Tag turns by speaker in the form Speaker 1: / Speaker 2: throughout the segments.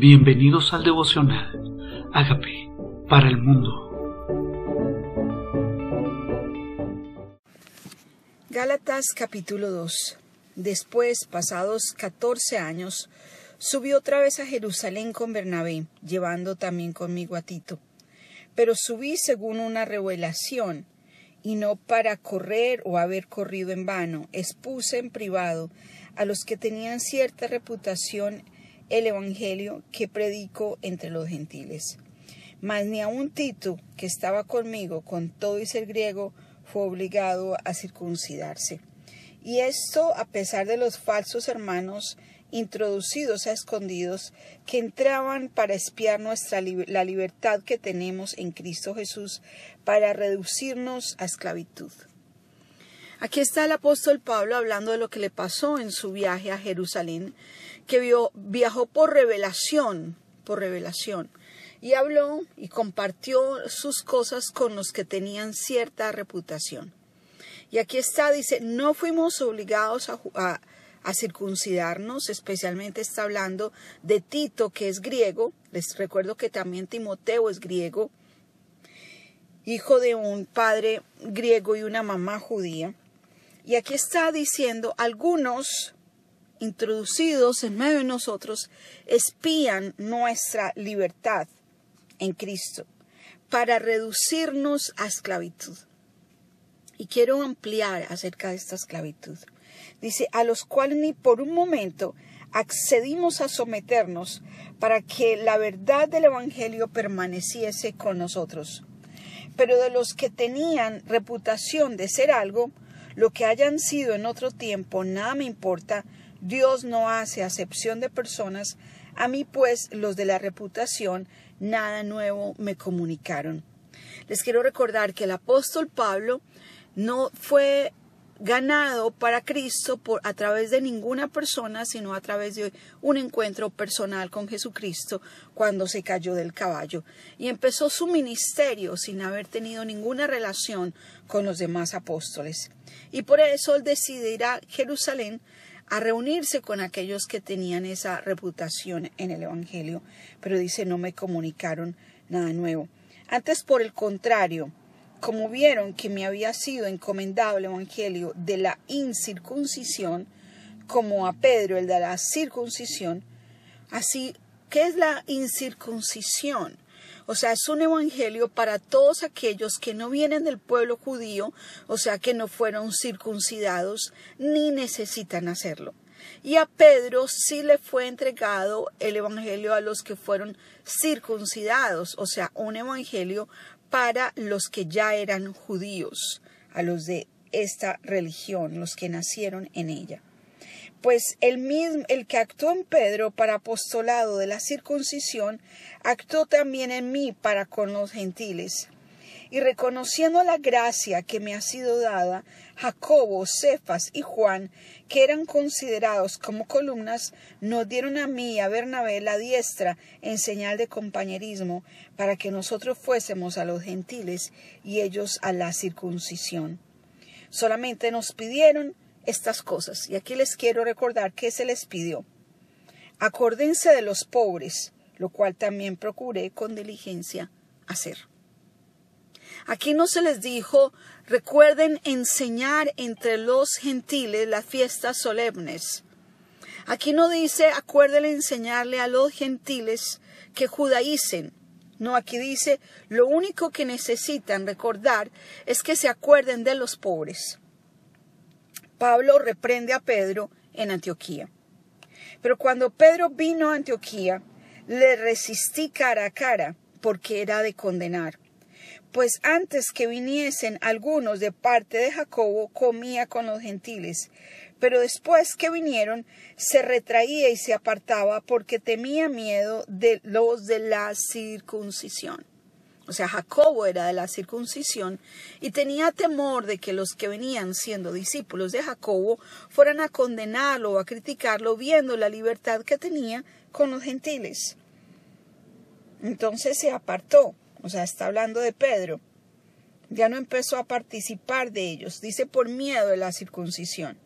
Speaker 1: Bienvenidos al devocional. Hágame para el mundo.
Speaker 2: Gálatas capítulo 2. Después, pasados catorce años, subí otra vez a Jerusalén con Bernabé, llevando también conmigo a Tito. Pero subí según una revelación, y no para correr o haber corrido en vano. Expuse en privado a los que tenían cierta reputación el Evangelio que predico entre los gentiles. Mas ni aun Tito, que estaba conmigo con todo y ser griego, fue obligado a circuncidarse. Y esto a pesar de los falsos hermanos introducidos a escondidos que entraban para espiar nuestra la libertad que tenemos en Cristo Jesús para reducirnos a esclavitud. Aquí está el apóstol Pablo hablando de lo que le pasó en su viaje a Jerusalén que viajó por revelación, por revelación, y habló y compartió sus cosas con los que tenían cierta reputación. Y aquí está, dice, no fuimos obligados a, circuncidarnos, especialmente está hablando de Tito, que es griego, les recuerdo que también Timoteo es griego, hijo de un padre griego y una mamá judía. Y aquí está diciendo, algunos introducidos en medio de nosotros espían nuestra libertad en Cristo para reducirnos a esclavitud. Y quiero ampliar acerca de esta esclavitud. Dice, a los cuales ni por un momento accedimos a someternos para que la verdad del Evangelio permaneciese con nosotros. Pero de los que tenían reputación de ser algo, lo que hayan sido en otro tiempo, nada me importa, Dios no hace acepción de personas, a mí pues los de la reputación nada nuevo me comunicaron. Les quiero recordar que el apóstol Pablo no fue ganado para Cristo por a través de ninguna persona, sino a través de un encuentro personal con Jesucristo cuando se cayó del caballo y empezó su ministerio sin haber tenido ninguna relación con los demás apóstoles. Y por eso él decide ir a Jerusalén a reunirse con aquellos que tenían esa reputación en el Evangelio, pero dice no me comunicaron nada nuevo. Antes, por el contrario, como vieron que me había sido encomendado el Evangelio de la incircuncisión, como a Pedro el de la circuncisión, así, ¿qué es la incircuncisión? O sea, es un evangelio para todos aquellos que no vienen del pueblo judío, o sea, que no fueron circuncidados ni necesitan hacerlo. Y a Pedro sí le fue entregado el evangelio a los que fueron circuncidados, o sea, un evangelio para los que ya eran judíos, a los de esta religión, los que nacieron en ella pues el mismo, el que actuó en Pedro para apostolado de la circuncisión, actuó también en mí para con los gentiles. Y reconociendo la gracia que me ha sido dada, Jacobo, Cefas y Juan, que eran considerados como columnas, nos dieron a mí y a Bernabé la diestra en señal de compañerismo, para que nosotros fuésemos a los gentiles y ellos a la circuncisión. Solamente nos pidieron estas cosas. Y aquí les quiero recordar que se les pidió. Acórdense de los pobres, lo cual también procuré con diligencia hacer. Aquí no se les dijo, recuerden enseñar entre los gentiles las fiestas solemnes. Aquí no dice, acuérdenle enseñarle a los gentiles que judaicen. No, aquí dice, lo único que necesitan recordar es que se acuerden de los pobres. Pablo reprende a Pedro en Antioquía. Pero cuando Pedro vino a Antioquía, le resistí cara a cara, porque era de condenar. Pues antes que viniesen algunos de parte de Jacobo, comía con los gentiles, pero después que vinieron, se retraía y se apartaba, porque temía miedo de los de la circuncisión o sea, Jacobo era de la circuncisión y tenía temor de que los que venían siendo discípulos de Jacobo fueran a condenarlo o a criticarlo viendo la libertad que tenía con los gentiles. Entonces se apartó, o sea, está hablando de Pedro. Ya no empezó a participar de ellos, dice por miedo de la circuncisión.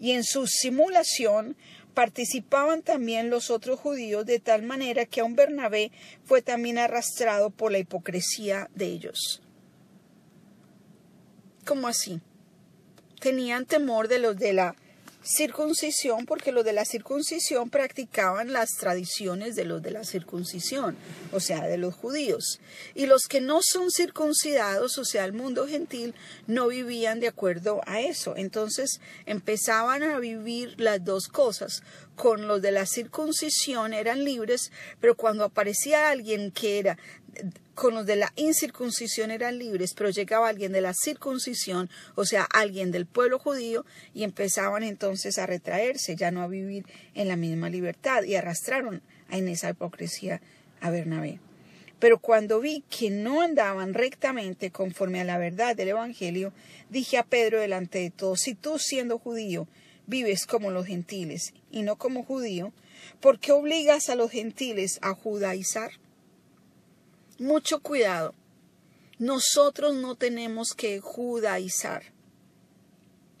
Speaker 2: Y en su simulación participaban también los otros judíos de tal manera que aun Bernabé fue también arrastrado por la hipocresía de ellos. ¿Cómo así? Tenían temor de los de la circuncisión porque los de la circuncisión practicaban las tradiciones de los de la circuncisión, o sea, de los judíos. Y los que no son circuncidados, o sea, el mundo gentil, no vivían de acuerdo a eso. Entonces empezaban a vivir las dos cosas. Con los de la circuncisión eran libres, pero cuando aparecía alguien que era con los de la incircuncisión eran libres, pero llegaba alguien de la circuncisión, o sea, alguien del pueblo judío, y empezaban entonces a retraerse, ya no a vivir en la misma libertad, y arrastraron en esa hipocresía a Bernabé. Pero cuando vi que no andaban rectamente conforme a la verdad del Evangelio, dije a Pedro delante de todos, si tú siendo judío vives como los gentiles y no como judío, ¿por qué obligas a los gentiles a judaizar? Mucho cuidado. Nosotros no tenemos que judaizar.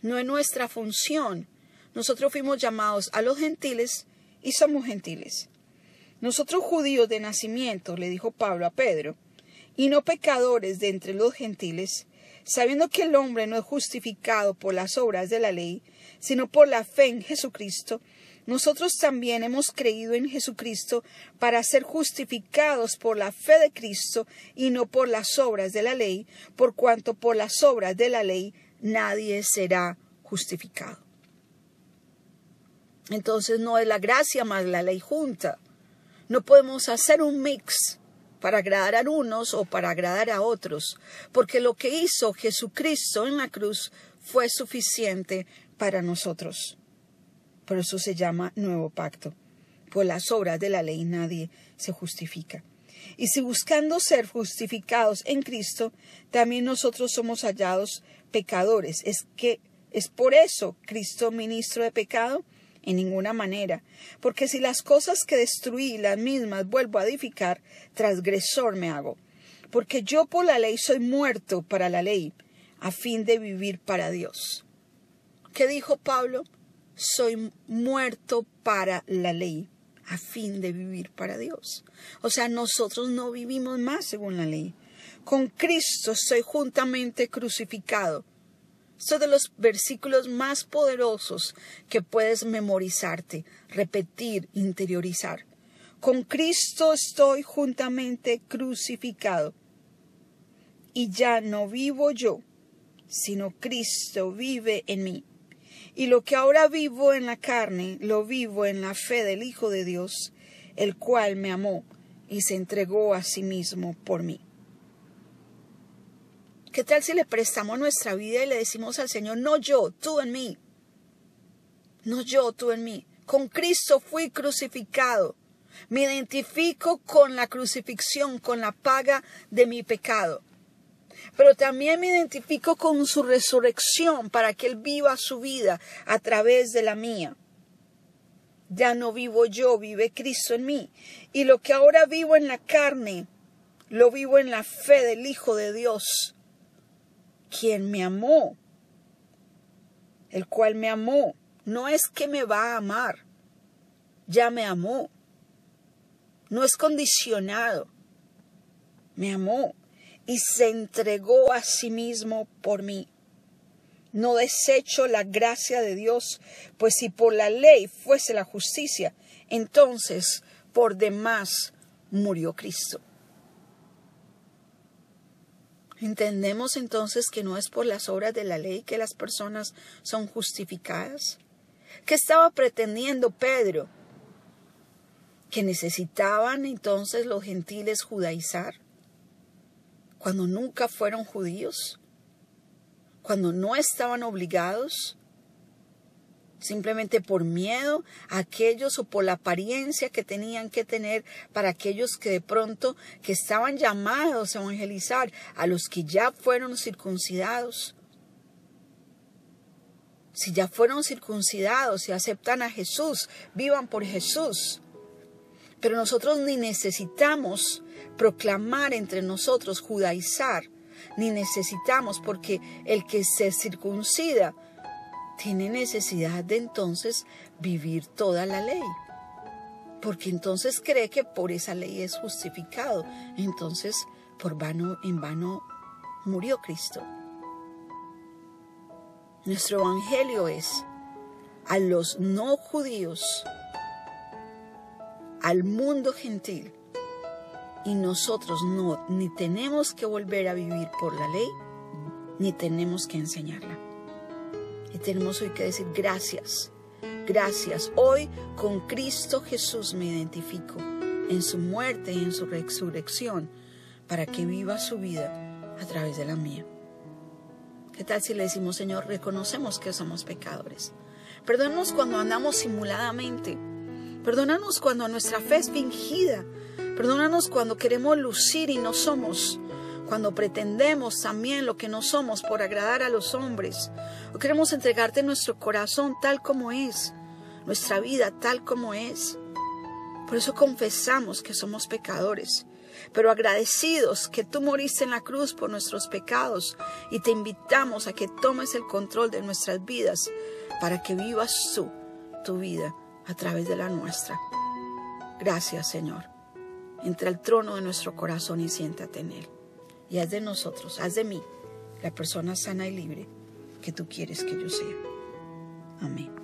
Speaker 2: No es nuestra función. Nosotros fuimos llamados a los gentiles y somos gentiles. Nosotros judíos de nacimiento, le dijo Pablo a Pedro, y no pecadores de entre los gentiles, sabiendo que el hombre no es justificado por las obras de la ley, sino por la fe en Jesucristo, nosotros también hemos creído en Jesucristo para ser justificados por la fe de Cristo y no por las obras de la ley, por cuanto por las obras de la ley nadie será justificado. Entonces no es la gracia más la ley junta. No podemos hacer un mix para agradar a unos o para agradar a otros, porque lo que hizo Jesucristo en la cruz fue suficiente para nosotros. Por eso se llama nuevo pacto. Por las obras de la ley nadie se justifica. Y si buscando ser justificados en Cristo, también nosotros somos hallados pecadores, es que es por eso Cristo ministro de pecado en ninguna manera, porque si las cosas que destruí las mismas vuelvo a edificar, transgresor me hago, porque yo por la ley soy muerto para la ley, a fin de vivir para Dios. ¿Qué dijo Pablo? Soy muerto para la ley a fin de vivir para Dios. O sea, nosotros no vivimos más según la ley. Con Cristo soy juntamente crucificado. Esto es de los versículos más poderosos que puedes memorizarte, repetir, interiorizar. Con Cristo estoy juntamente crucificado. Y ya no vivo yo, sino Cristo vive en mí. Y lo que ahora vivo en la carne, lo vivo en la fe del Hijo de Dios, el cual me amó y se entregó a sí mismo por mí. ¿Qué tal si le prestamos nuestra vida y le decimos al Señor, no yo, tú en mí? No yo, tú en mí. Con Cristo fui crucificado. Me identifico con la crucifixión, con la paga de mi pecado pero también me identifico con su resurrección para que Él viva su vida a través de la mía. Ya no vivo yo, vive Cristo en mí. Y lo que ahora vivo en la carne, lo vivo en la fe del Hijo de Dios, quien me amó, el cual me amó. No es que me va a amar, ya me amó. No es condicionado, me amó y se entregó a sí mismo por mí. No desecho la gracia de Dios, pues si por la ley fuese la justicia, entonces por demás murió Cristo. ¿Entendemos entonces que no es por las obras de la ley que las personas son justificadas? ¿Qué estaba pretendiendo Pedro? ¿Que necesitaban entonces los gentiles judaizar? Cuando nunca fueron judíos, cuando no estaban obligados, simplemente por miedo a aquellos o por la apariencia que tenían que tener para aquellos que de pronto que estaban llamados a evangelizar, a los que ya fueron circuncidados. Si ya fueron circuncidados y aceptan a Jesús, vivan por Jesús. Pero nosotros ni necesitamos proclamar entre nosotros, judaizar, ni necesitamos, porque el que se circuncida tiene necesidad de entonces vivir toda la ley. Porque entonces cree que por esa ley es justificado. Entonces, por vano, en vano murió Cristo. Nuestro evangelio es a los no judíos, al mundo gentil, y nosotros no, ni tenemos que volver a vivir por la ley, ni tenemos que enseñarla. Y tenemos hoy que decir gracias, gracias. Hoy con Cristo Jesús me identifico en su muerte y en su resurrección para que viva su vida a través de la mía. ¿Qué tal si le decimos, Señor, reconocemos que somos pecadores? Perdónanos cuando andamos simuladamente. Perdónanos cuando nuestra fe es fingida. Perdónanos cuando queremos lucir y no somos. Cuando pretendemos también lo que no somos por agradar a los hombres. O queremos entregarte nuestro corazón tal como es. Nuestra vida tal como es. Por eso confesamos que somos pecadores pero agradecidos que tú moriste en la cruz por nuestros pecados y te invitamos a que tomes el control de nuestras vidas para que vivas tú tu vida a través de la nuestra. Gracias, Señor. Entra al trono de nuestro corazón y siéntate en él. Y haz de nosotros, haz de mí, la persona sana y libre que tú quieres que yo sea. Amén.